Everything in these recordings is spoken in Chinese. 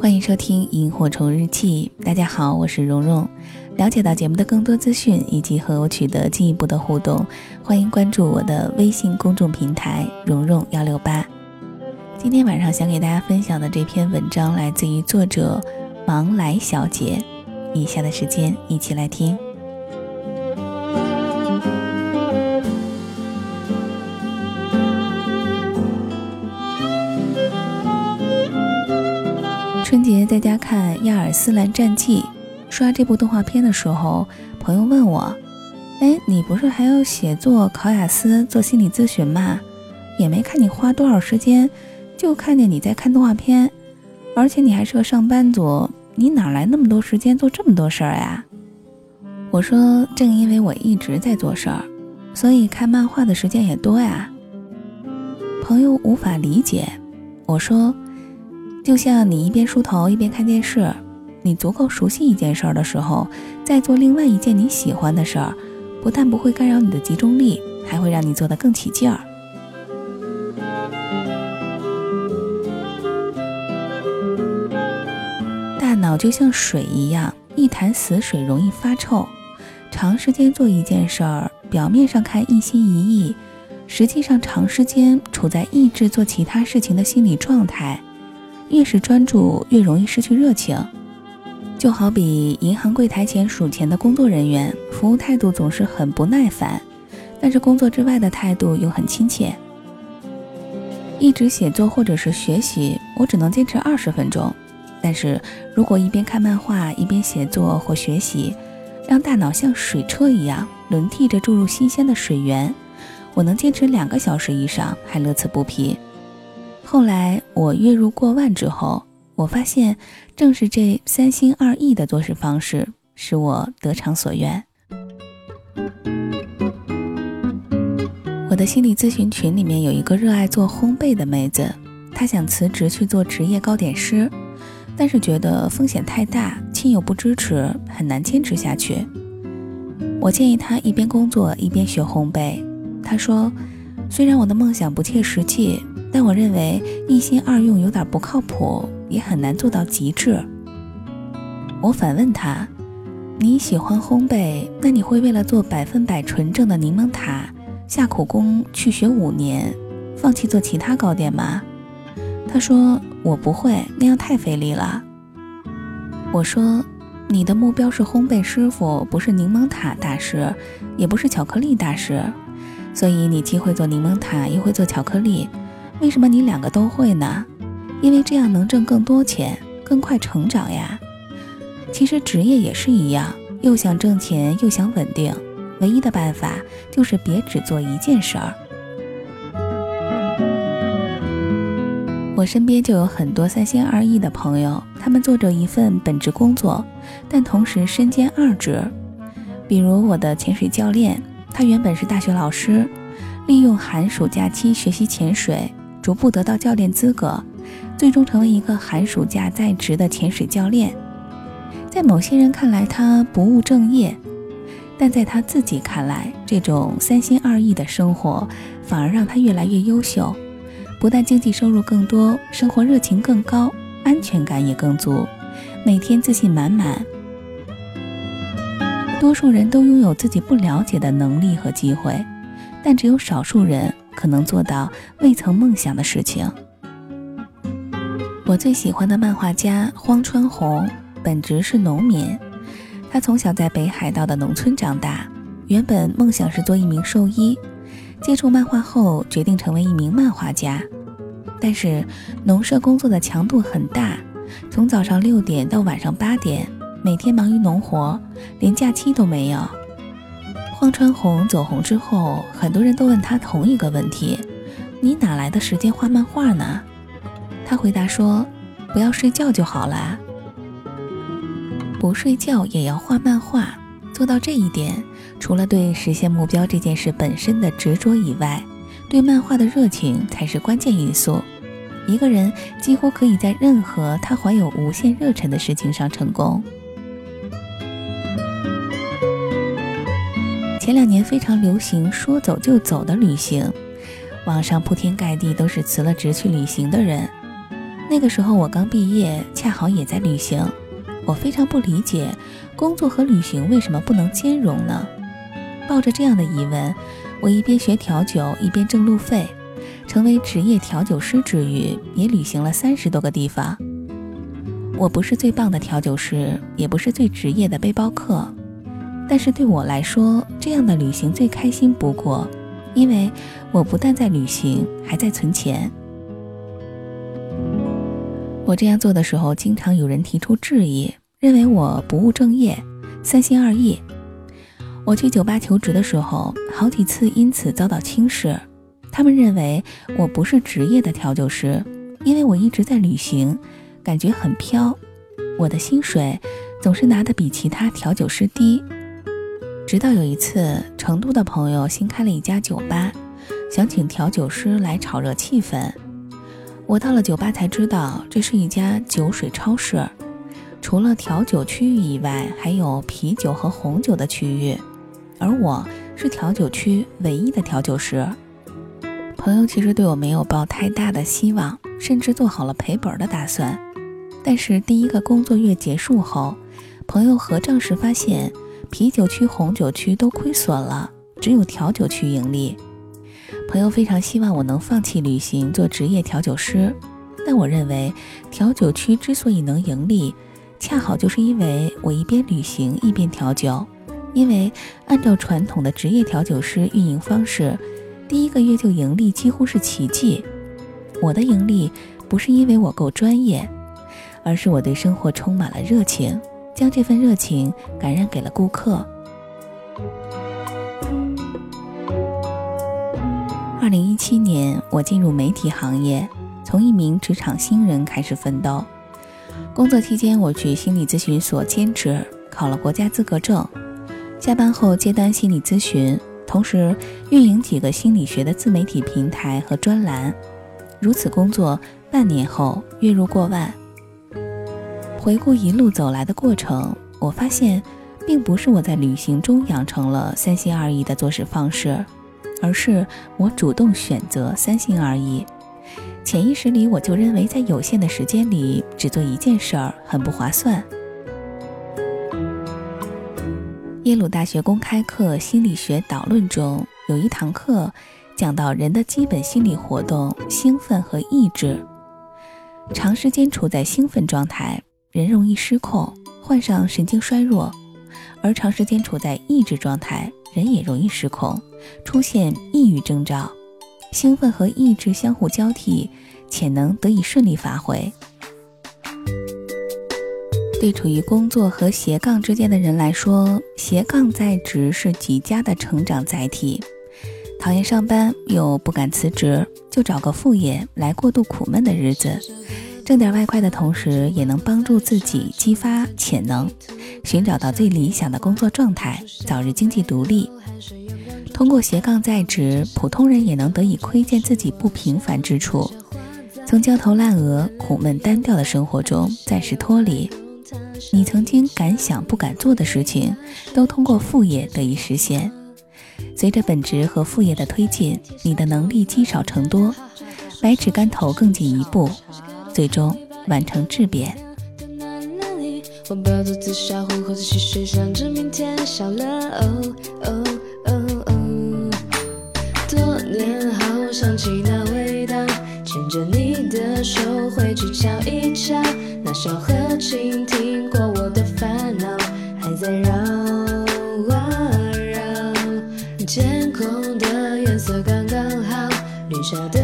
欢迎收听《萤火虫日记》。大家好，我是蓉蓉。了解到节目的更多资讯以及和我取得进一步的互动，欢迎关注我的微信公众平台“蓉蓉幺六八”。今天晚上想给大家分享的这篇文章来自于作者芒来小姐。以下的时间一起来听。在家看《亚尔斯兰战记》，刷这部动画片的时候，朋友问我：“哎，你不是还要写作、考雅思、做心理咨询吗？也没看你花多少时间，就看见你在看动画片，而且你还是个上班族，你哪来那么多时间做这么多事儿呀？”我说：“正因为我一直在做事儿，所以看漫画的时间也多呀。”朋友无法理解，我说。就像你一边梳头一边看电视，你足够熟悉一件事儿的时候，再做另外一件你喜欢的事儿，不但不会干扰你的集中力，还会让你做得更起劲儿。大脑就像水一样，一潭死水容易发臭。长时间做一件事儿，表面上看一心一意，实际上长时间处在抑制做其他事情的心理状态。越是专注，越容易失去热情。就好比银行柜台前数钱的工作人员，服务态度总是很不耐烦，但是工作之外的态度又很亲切。一直写作或者是学习，我只能坚持二十分钟；但是如果一边看漫画一边写作或学习，让大脑像水车一样轮替着注入新鲜的水源，我能坚持两个小时以上，还乐此不疲。后来我月入过万之后，我发现正是这三心二意的做事方式，使我得偿所愿。我的心理咨询群里面有一个热爱做烘焙的妹子，她想辞职去做职业糕点师，但是觉得风险太大，亲友不支持，很难坚持下去。我建议她一边工作一边学烘焙。她说：“虽然我的梦想不切实际。”但我认为一心二用有点不靠谱，也很难做到极致。我反问他：“你喜欢烘焙，那你会为了做百分百纯正的柠檬塔下苦功去学五年，放弃做其他糕点吗？”他说：“我不会，那样太费力了。”我说：“你的目标是烘焙师傅，不是柠檬塔大师，也不是巧克力大师，所以你既会做柠檬塔，又会做巧克力。”为什么你两个都会呢？因为这样能挣更多钱，更快成长呀。其实职业也是一样，又想挣钱又想稳定，唯一的办法就是别只做一件事儿。我身边就有很多三心二意的朋友，他们做着一份本职工作，但同时身兼二职。比如我的潜水教练，他原本是大学老师，利用寒暑假期学习潜水。逐步得到教练资格，最终成为一个寒暑假在职的潜水教练。在某些人看来，他不务正业，但在他自己看来，这种三心二意的生活反而让他越来越优秀。不但经济收入更多，生活热情更高，安全感也更足，每天自信满满。多数人都拥有自己不了解的能力和机会，但只有少数人。可能做到未曾梦想的事情。我最喜欢的漫画家荒川弘，本职是农民。他从小在北海道的农村长大，原本梦想是做一名兽医。接触漫画后，决定成为一名漫画家。但是农舍工作的强度很大，从早上六点到晚上八点，每天忙于农活，连假期都没有。荒川弘走红之后，很多人都问他同一个问题：“你哪来的时间画漫画呢？”他回答说：“不要睡觉就好了，不睡觉也要画漫画。做到这一点，除了对实现目标这件事本身的执着以外，对漫画的热情才是关键因素。一个人几乎可以在任何他怀有无限热忱的事情上成功。”前两年非常流行说走就走的旅行，网上铺天盖地都是辞了职去旅行的人。那个时候我刚毕业，恰好也在旅行。我非常不理解，工作和旅行为什么不能兼容呢？抱着这样的疑问，我一边学调酒，一边挣路费，成为职业调酒师之余，也旅行了三十多个地方。我不是最棒的调酒师，也不是最职业的背包客，但是对我来说，这样的旅行最开心不过，因为我不但在旅行，还在存钱。我这样做的时候，经常有人提出质疑，认为我不务正业、三心二意。我去酒吧求职的时候，好几次因此遭到轻视。他们认为我不是职业的调酒师，因为我一直在旅行，感觉很飘。我的薪水总是拿得比其他调酒师低。直到有一次，成都的朋友新开了一家酒吧，想请调酒师来炒热气氛。我到了酒吧才知道，这是一家酒水超市，除了调酒区域以外，还有啤酒和红酒的区域，而我是调酒区唯一的调酒师。朋友其实对我没有抱太大的希望，甚至做好了赔本的打算。但是第一个工作月结束后，朋友核账时发现，啤酒区、红酒区都亏损了，只有调酒区盈利。朋友非常希望我能放弃旅行，做职业调酒师。但我认为，调酒区之所以能盈利，恰好就是因为我一边旅行一边调酒。因为按照传统的职业调酒师运营方式，第一个月就盈利几乎是奇迹。我的盈利不是因为我够专业，而是我对生活充满了热情，将这份热情感染给了顾客。二零一七年，我进入媒体行业，从一名职场新人开始奋斗。工作期间，我去心理咨询所兼职，考了国家资格证。下班后接单心理咨询，同时运营几个心理学的自媒体平台和专栏。如此工作半年后，月入过万。回顾一路走来的过程，我发现，并不是我在旅行中养成了三心二意的做事方式。而是我主动选择三心二意，潜意识里我就认为在有限的时间里只做一件事儿很不划算。耶鲁大学公开课心理学导论中有一堂课讲到人的基本心理活动兴奋和抑制，长时间处在兴奋状态，人容易失控，患上神经衰弱；而长时间处在抑制状态，人也容易失控。出现抑郁征兆，兴奋和抑制相互交替，潜能得以顺利发挥。对处于工作和斜杠之间的人来说，斜杠在职是极佳的成长载体。讨厌上班又不敢辞职，就找个副业来过渡苦闷的日子，挣点外快的同时，也能帮助自己激发潜能，寻找到最理想的工作状态，早日经济独立。通过斜杠在职，普通人也能得以窥见自己不平凡之处，从焦头烂额、苦闷单调的生活中暂时脱离。你曾经敢想不敢做的事情，都通过副业得以实现。随着本职和副业的推进，你的能力积少成多，百尺竿头更进一步，最终完成质变。天空的颜色刚刚好，绿茶的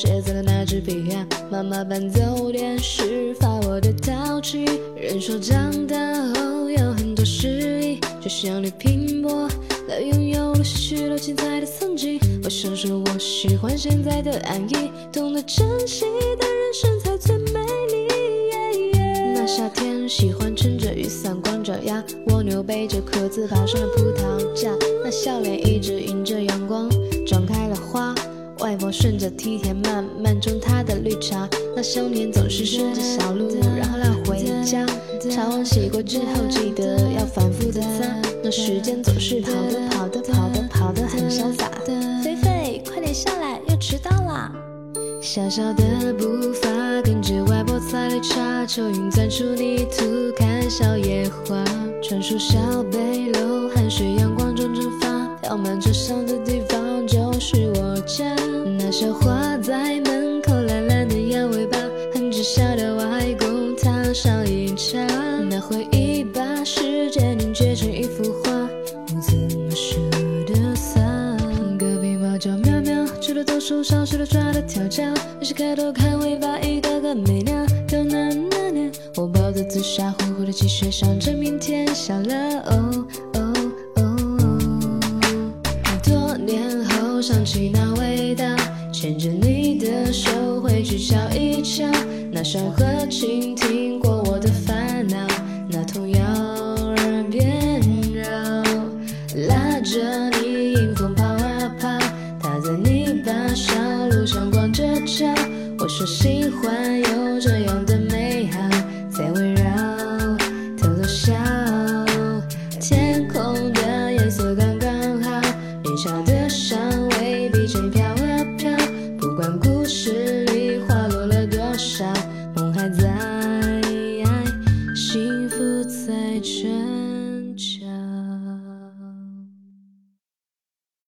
写在了那支笔啊。妈妈伴奏电视发我的淘气，人说长大后有很多失意，就像你拼搏了拥有了许多精彩的曾经。我想说我喜欢现在的安逸，懂得珍惜的人生才最美丽。那夏天，喜欢撑着雨伞光着腰，蜗牛背着壳子爬上了葡萄架，那笑脸一直迎着阳光，长开了花。外婆顺着梯田慢慢种她的绿茶，那香甜总是顺着小路，然后绕回家。茶碗洗过之后，记得要反复的擦。那时间总是跑的跑的跑的跑的很潇洒。菲菲，快点下来，要迟到啦！小小的步伐，跟着外婆采绿茶，秋云钻出泥土，看小野花，传说小背篓，汗水阳光中蒸发，飘满车上的那回忆把世界凝结成一幅画，我怎么舍得撒？隔壁猫叫喵喵，吃了多手上，学了抓的跳脚。于是开头看尾巴，一个个美鸟。有那那年，我抱着紫砂糊糊的积雪，想着明天小了哦哦哦。多年后想起那味道，牵着你的手回去瞧一瞧，那山河倾听